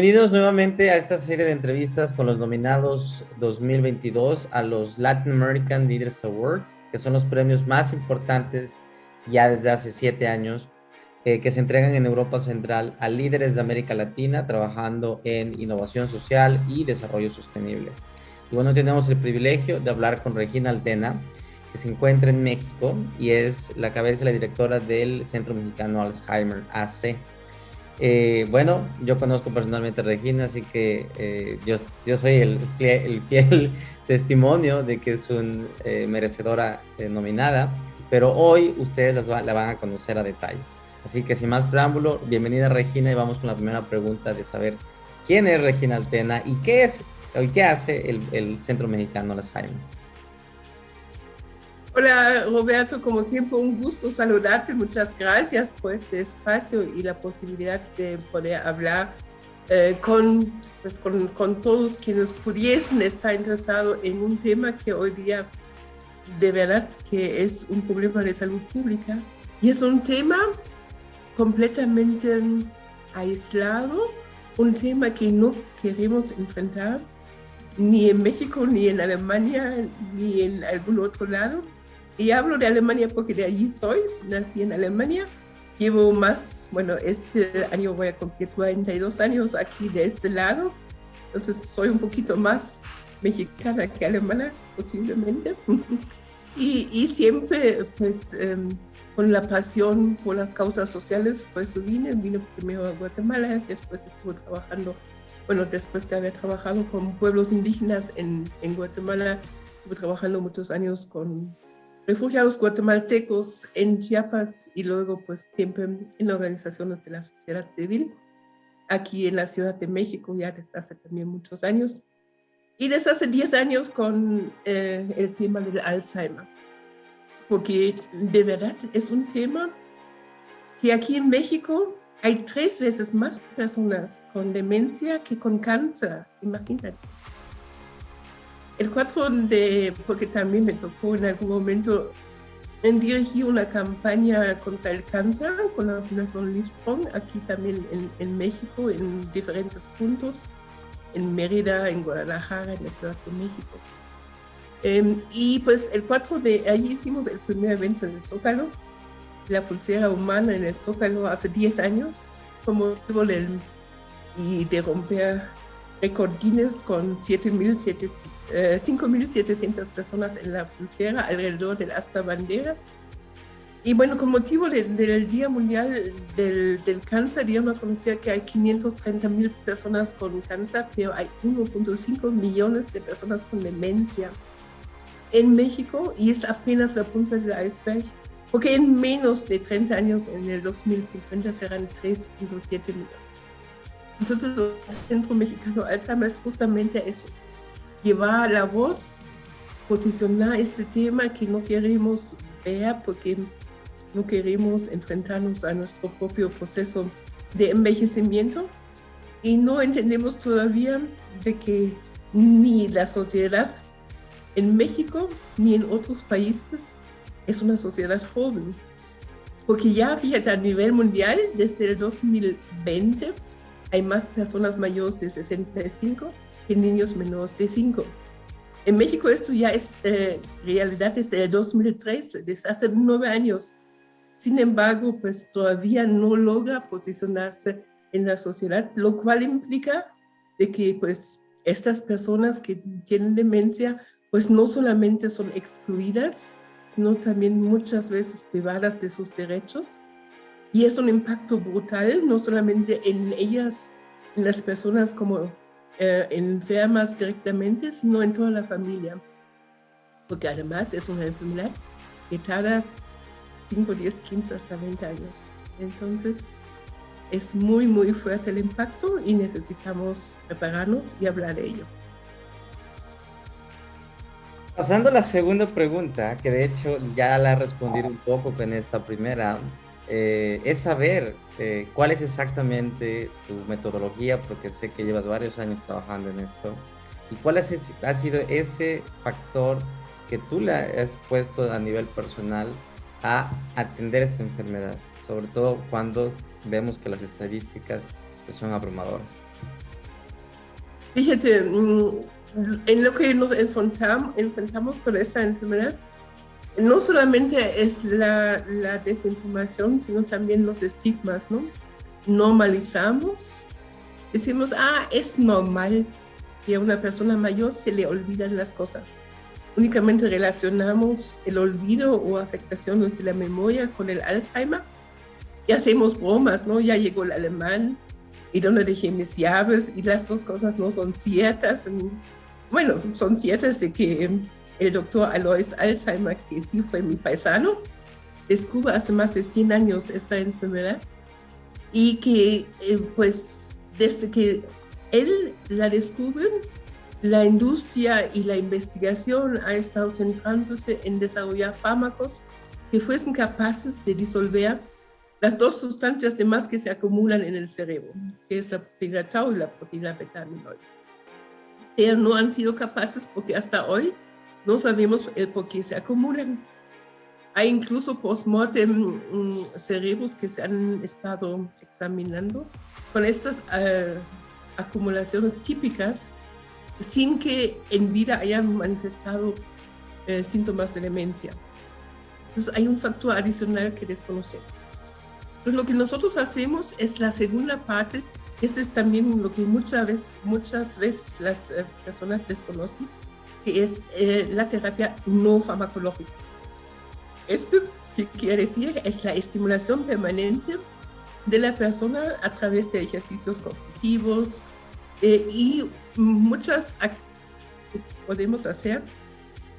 Bienvenidos nuevamente a esta serie de entrevistas con los nominados 2022 a los Latin American Leaders Awards, que son los premios más importantes ya desde hace siete años, eh, que se entregan en Europa Central a líderes de América Latina trabajando en innovación social y desarrollo sostenible. Y bueno, tenemos el privilegio de hablar con Regina Altena, que se encuentra en México y es la cabeza y la directora del Centro Mexicano Alzheimer AC. Eh, bueno, yo conozco personalmente a Regina, así que eh, yo, yo soy el, el, fiel testimonio de que es una eh, merecedora nominada, pero hoy ustedes la van a conocer a detalle. Así que sin más preámbulo, bienvenida Regina y vamos con la primera pregunta de saber quién es Regina Altena y qué es y qué hace el, el Centro Mexicano Alzheimer. Hola Roberto, como siempre un gusto saludarte, muchas gracias por este espacio y la posibilidad de poder hablar eh, con, pues, con, con, todos quienes pudiesen estar interesados en un tema que hoy día de verdad que es un problema de salud pública y es un tema completamente aislado, un tema que no queremos enfrentar ni en México, ni en Alemania, ni en algún otro lado y hablo de Alemania porque de allí soy, nací en Alemania. Llevo más, bueno, este año voy a cumplir 42 años aquí de este lado, entonces soy un poquito más mexicana que alemana, posiblemente. y, y, siempre, pues, em, con la pasión por las causas sociales, pues vine, vine primero a Guatemala, después estuve trabajando, bueno, después de haber trabajado con pueblos indígenas en, en Guatemala, estuve trabajando muchos años con refugiados guatemaltecos en Chiapas y luego pues siempre en organizaciones de la sociedad civil aquí en la Ciudad de México ya desde hace también muchos años y desde hace 10 años con eh, el tema del Alzheimer porque de verdad es un tema que aquí en México hay tres veces más personas con demencia que con cáncer, imagínate. El 4 de, porque también me tocó en algún momento en dirigir una campaña contra el cáncer con la Fundación Listrong, aquí también en, México, en diferentes puntos, en Mérida, en Guadalajara, en la Ciudad de México. Eh, y pues el 4 de, ahí hicimos el primer evento en el Zócalo, la pulsera humana en el Zócalo hace 10 años, como motivo del, y de romper récord Guinness con 5.700 eh, personas en la pulsera alrededor del asta bandera. Y bueno, con motivo del Día Mundial del, del, Cáncer, dio a conocer que hay 530 mil personas con cáncer, pero hay 1.5 millones de personas con demencia en México y es apenas la punta del iceberg, porque en menos de 30 años, en el 2050, serán 3.7 millones. Entonces, el Centro Mexicano Alzheimer es justamente eso, llevar la voz, posicionar este tema que no queremos ver porque no queremos enfrentarnos a nuestro propio proceso de envejecimiento y no entendemos todavía de que ni la sociedad en México ni en otros países es una sociedad joven. Porque ya, fíjate, a nivel mundial, desde el 2020, hay más personas mayores de 65 que niños menores de 5. En México esto ya es eh, realidad desde el 2003, desde hace nueve años. Sin embargo, pues todavía no logra posicionarse en la sociedad, lo cual implica de que pues estas personas que tienen demencia, pues no solamente son excluidas, sino también muchas veces privadas de sus derechos y es un impacto brutal, no solamente en ellas, en las personas como eh, enfermas directamente, sino en toda la familia. Porque además es una enfermedad que tarda 5, 10, 15, hasta 20 años. Entonces, es muy, muy fuerte el impacto y necesitamos prepararnos y hablar de ello. Pasando a la segunda pregunta, que de hecho ya la he respondido un poco en esta primera, eh, es saber eh, cuál es exactamente tu metodología, porque sé que llevas varios años trabajando en esto, y cuál es, ha sido ese factor que tú le has puesto a nivel personal a atender esta enfermedad, sobre todo cuando vemos que las estadísticas que son abrumadoras. Fíjate, mm, en lo que nos enfrentamos, con esta enfermedad, no solamente es la, desinformación, sino también los estigmas, ¿no? Normalizamos, decimos, ah, es normal que a una persona mayor se le olvidan las cosas. Únicamente relacionamos el olvido o afectaciones de la memoria con el Alzheimer y hacemos bromas, ¿no? Ya llegó el alemán, y donde dejé mis llaves y las dos cosas no son ciertas. Bueno, son ciertas de que el doctor Alois Alzheimer, que sí fue mi paisano, descubre hace más de 100 años esta enfermedad y que eh, pues desde que él la descubre, la industria y la investigación ha estado centrándose en desarrollar fármacos que fuesen capaces de disolver las dos sustancias de más que se acumulan en el cerebro, que es la proteína tau y la proteína beta amiloide. Pero no han sido capaces porque hasta hoy no sabemos el por qué se acumulan. Hay incluso post-mortem mm, cerebros que se han estado examinando con estas uh, acumulaciones típicas sin que en vida hayan manifestado uh, síntomas de demencia. Entonces hay un factor adicional que desconocemos. Pues lo que nosotros hacemos es la segunda parte, eso es también lo que muchas veces, muchas veces las eh, personas desconocen, que es eh, la terapia no farmacológica. Esto que quiere decir es la estimulación permanente de la persona a través de ejercicios cognitivos eh, y muchas que podemos hacer.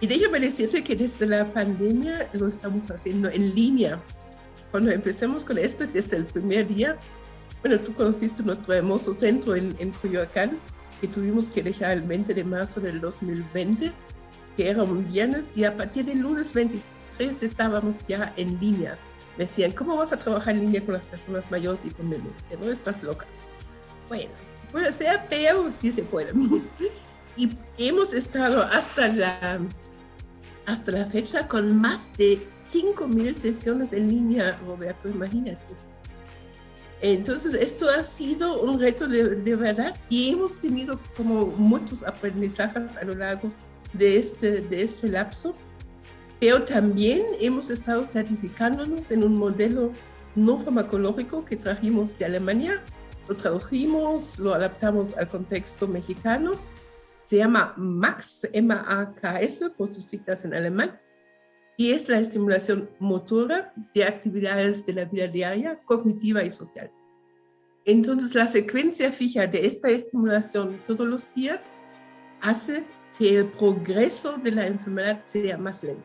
Y déjame decirte que desde la pandemia lo estamos haciendo en línea cuando empecemos con esto, desde el primer día, bueno, tú conociste nuestro hermoso centro en, en Coyoacán, que tuvimos que dejar el 20 de marzo del 2020, que era un viernes, y a partir del lunes 23 estábamos ya en línea. Me decían, ¿cómo vas a trabajar en línea con las personas mayores y con demencia? ¿No estás loca? Bueno, puede ser, pero sí se puede. y hemos estado hasta la, hasta la fecha con más de 5.000 sesiones en línea, Roberto, imagínate. Entonces, esto ha sido un reto de, de, verdad y hemos tenido como muchos aprendizajes a lo largo de este, de este lapso, pero también hemos estado certificándonos en un modelo no farmacológico que trajimos de Alemania, lo tradujimos, lo adaptamos al contexto mexicano, se llama MAX, M-A-K-S, por sus siglas en alemán, y es la estimulación motora de actividades de la vida diaria, cognitiva y social. Entonces, la secuencia fija de esta estimulación todos los días hace que el progreso de la enfermedad sea más lento.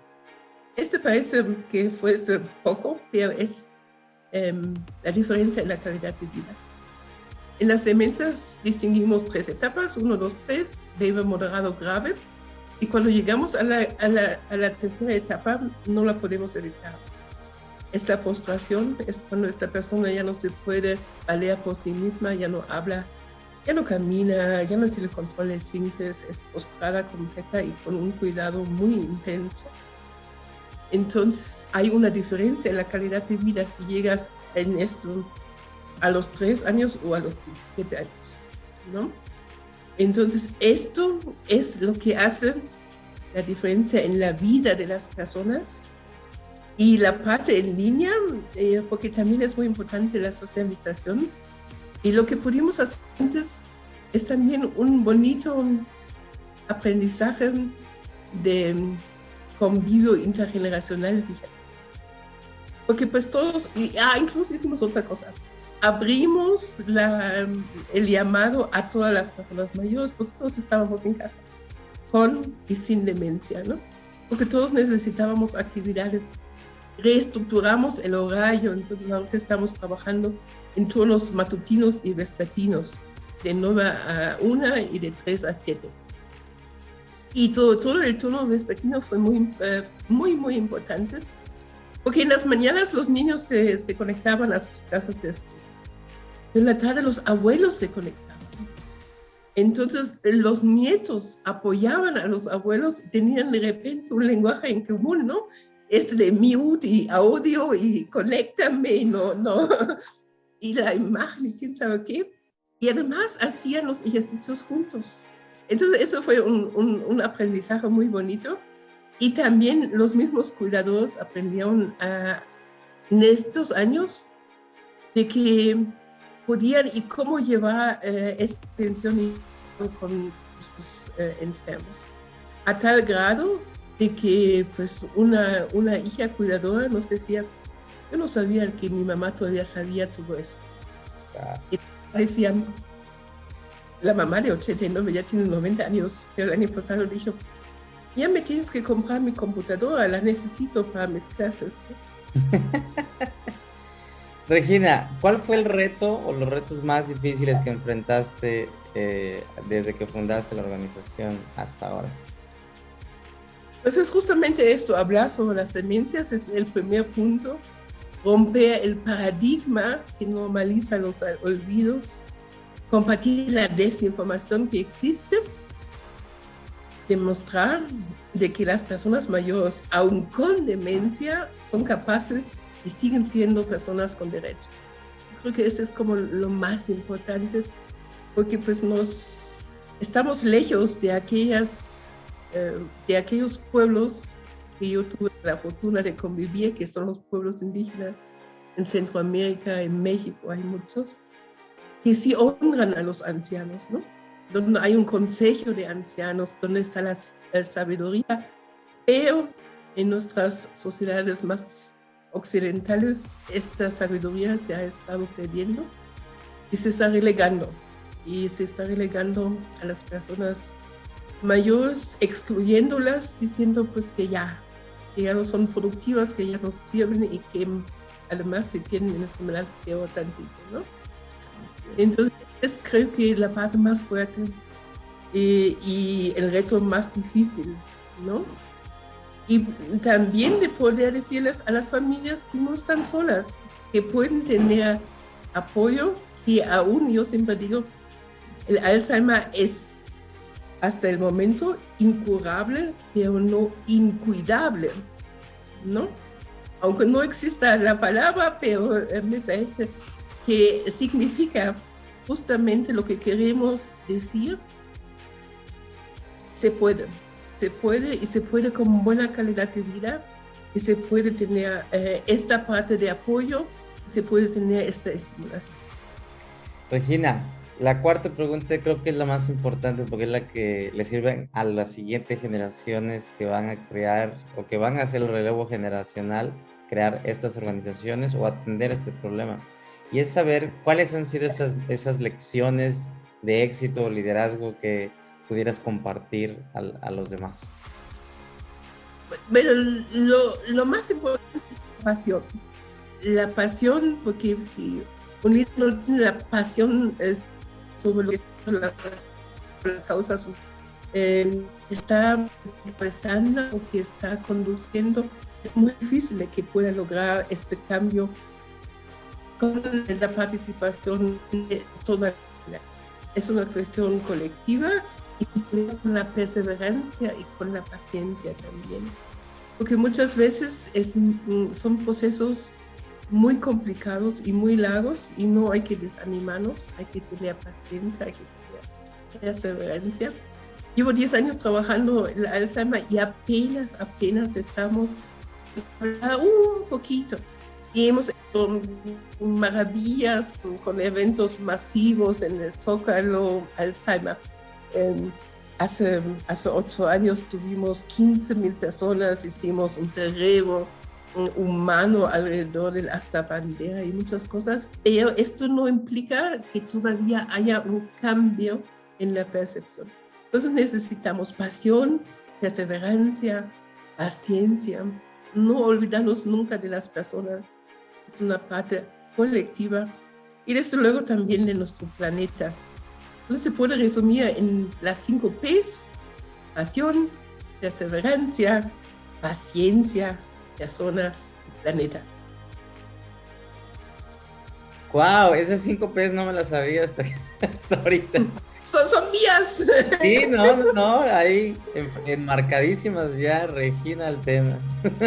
Este parece que fuese poco, pero es um, la diferencia en la calidad de vida. En las demencias distinguimos tres etapas, uno, dos, tres, leve, moderado, grave y cuando llegamos a la, tercera etapa, no la podemos evitar. Esta postración es cuando esta persona ya no se puede valer por sí misma, ya no habla, ya no camina, ya no tiene control de es postrada completa y con un cuidado muy intenso. Entonces hay una diferencia en la calidad de vida si llegas en esto a los 3 años o a los 17 años, ¿no? Entonces, esto es lo que hace la diferencia en la vida de las personas y la parte en línea, eh, porque también es muy importante la socialización. Y lo que pudimos hacer antes es también un bonito aprendizaje de convivio intergeneracional. Porque pues todos, ah, incluso hicimos otra cosa abrimos el llamado a todas las personas mayores, porque todos estábamos en casa, con y sin demencia, ¿no? Porque todos necesitábamos actividades. Reestructuramos el horario, entonces ahorita estamos trabajando en turnos matutinos y vespertinos, de 9 a 1 y de 3 a 7. Y todo, el turno vespertino fue muy, eh, muy, muy importante, porque en las mañanas los niños se conectaban a sus casas de estudio en la tarde los abuelos se conectaban. Entonces los nietos apoyaban a los abuelos y tenían de repente un lenguaje en común, ¿no? Este de mute y audio y conéctame, no, no. Y la imagen y quién sabe qué. y además hacían los ejercicios juntos. Entonces eso fue un, un, un aprendizaje muy bonito y también los mismos cuidadores aprendieron a, en estos años de que podían y cómo llevar eh, esta atención con sus eh, enfermos. A tal grado de que pues una, una hija cuidadora nos decía, yo no sabía que mi mamá todavía sabía todo eso. Y decían, la mamá de 89 ya tiene 90 años, pero el año pasado dijo, ya me tienes que comprar mi computadora, la necesito para mis clases. Regina, ¿cuál fue el reto o los retos más difíciles que enfrentaste eh, desde que fundaste la organización hasta ahora? Pues es justamente esto, hablar sobre las demencias es el primer punto, romper el paradigma que normaliza los olvidos, compartir la desinformación que existe, demostrar de que las personas mayores, aun con demencia, son capaces y siguen siendo personas con derechos. Creo que esto es como lo más importante, porque pues nos estamos lejos de aquellas, eh, de aquellos pueblos que yo tuve la fortuna de convivir, que son los pueblos indígenas en Centroamérica, en México, hay muchos, que sí honran a los ancianos, ¿no? Donde hay un consejo de ancianos, donde está la, la sabiduría, pero en nuestras sociedades más occidentales esta sabiduría se ha estado perdiendo y se está relegando. Y se está relegando a las personas mayores, excluyéndolas, diciendo pues que ya, ya no son productivas, que ya no sirven y que además se tienen una enfermedad peor tantito, ¿no? Entonces, es creo que la parte más fuerte y, y el reto más difícil, ¿no? Y también de poder decirles a las familias que no están solas, que pueden tener apoyo, y aún yo siempre digo, el Alzheimer es hasta el momento incurable, pero no incuidable, ¿no? Aunque no exista la palabra, pero eh, me parece que significa justamente lo que queremos decir, se puede se puede y se puede con buena calidad de vida y se puede tener eh, esta parte de apoyo, se puede tener esta estimulación. Regina, la cuarta pregunta creo que es la más importante porque es la que le sirve a las siguientes generaciones que van a crear o que van a hacer el relevo generacional, crear estas organizaciones o atender este problema. Y es saber cuáles han sido esas, esas lecciones de éxito o liderazgo que, pudieras compartir a, los demás? Bueno, lo, lo, más importante es la pasión. La pasión, porque si un líder no tiene la pasión es sobre lo que está la, la causa sus, eh, está empezando o que está conduciendo, es muy difícil de que pueda lograr este cambio con la participación de toda la es una cuestión colectiva y con la perseverancia y con la paciencia también. Porque muchas veces es, son procesos muy complicados y muy largos y no hay que desanimarnos, hay que tener paciencia, hay que tener perseverancia. Llevo 10 años trabajando en Alzheimer y apenas, apenas estamos un poquito. Y hemos hecho maravillas con, con eventos masivos en el Zócalo, Alzheimer hace, hace ocho años tuvimos 15 mil personas, hicimos un terreno humano alrededor del hasta bandera y muchas cosas, pero esto no implica que todavía haya un cambio en la percepción. Entonces necesitamos pasión, perseverancia, paciencia, no olvidarnos nunca de las personas, es una parte colectiva y desde luego también de nuestro planeta. Entonces se puede resumir en las cinco P's, pasión, perseverancia, paciencia, personas, planeta. Wow, esas cinco P's no me las sabía hasta, hasta ahorita. Son, son mías. Sí, no, no, no, ahí enmarcadísimas ya, Regina, el tema.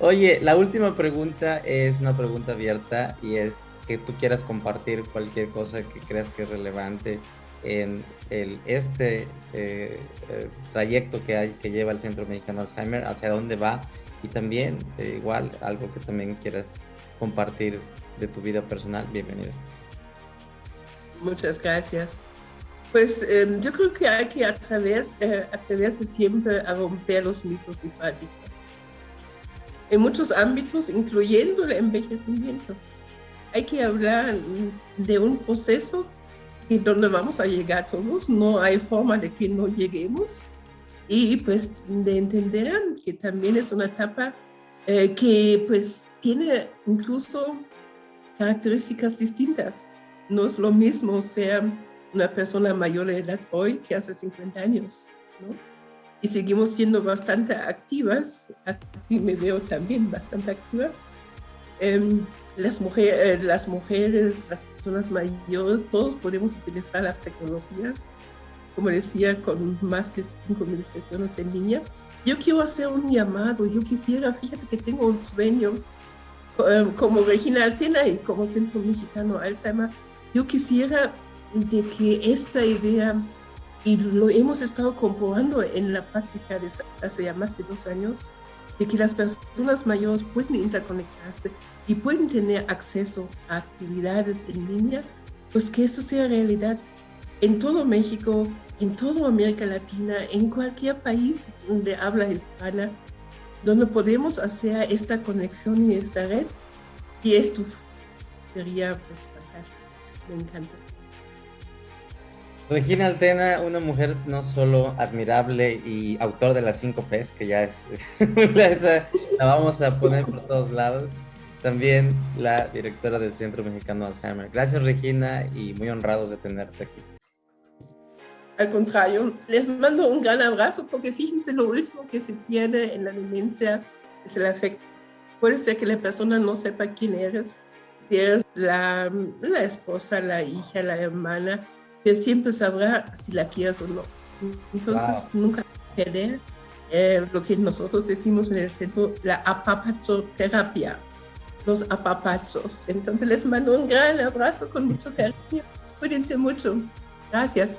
Oye, la última pregunta es una pregunta abierta y es, que tú quieras compartir cualquier cosa que creas que es relevante en el, este eh, eh, trayecto que, hay, que lleva el Centro Mexicano Alzheimer, hacia dónde va y también eh, igual algo que también quieras compartir de tu vida personal, bienvenido. Muchas gracias. Pues em, yo creo que hay que atreverse siempre a romper los mitos y prácticas. En muchos ámbitos, incluyendo el envejecimiento. Hay que hablar de un proceso y donde vamos a llegar todos, no hay forma de que no lleguemos y pues de entender que también es una etapa eh, que pues tiene incluso características distintas. No es lo mismo ser una persona mayor de edad hoy que hace 50 años, ¿no? Y seguimos siendo bastante activas, así me veo también bastante activa, Em, las, mujeres, eh, las mujeres, las personas mayores, todos podemos utilizar las tecnologías, como decía, con más de 5.000 sesiones en línea. Yo quiero hacer un llamado, yo quisiera, fíjate que tengo un sueño em, como Regina Altena y como Centro Mexicano Alzheimer, yo quisiera de que esta idea, y lo hemos estado comprobando en la práctica desde hace ya más de dos años, de que las personas mayores pueden interconectarse y pueden tener acceso a actividades en línea, pues que eso sea realidad en todo México, en toda América Latina, en cualquier país donde habla hispana, donde podemos hacer esta conexión y esta red. Y esto sería pues fantástico, me encanta. Regina Altena, una mujer no solo admirable y autor de las cinco P's, que ya es, la vamos a poner por todos lados, también la directora del Centro Mexicano Alzheimer. Gracias Regina y muy honrados de tenerte aquí. Al contrario, les mando un gran abrazo porque fíjense lo último que se pierde en la demencia es el afecto. Puede ser que la persona no sepa quién eres, si eres la, la esposa, la hija, la hermana, que siempre sabrá si la quieres o no. Entonces, nunca perder eh, lo que nosotros decimos en el centro, la apapazoterapia, los apapachos. Entonces, les mando un gran abrazo con mucho cariño. Cuídense mucho. Gracias.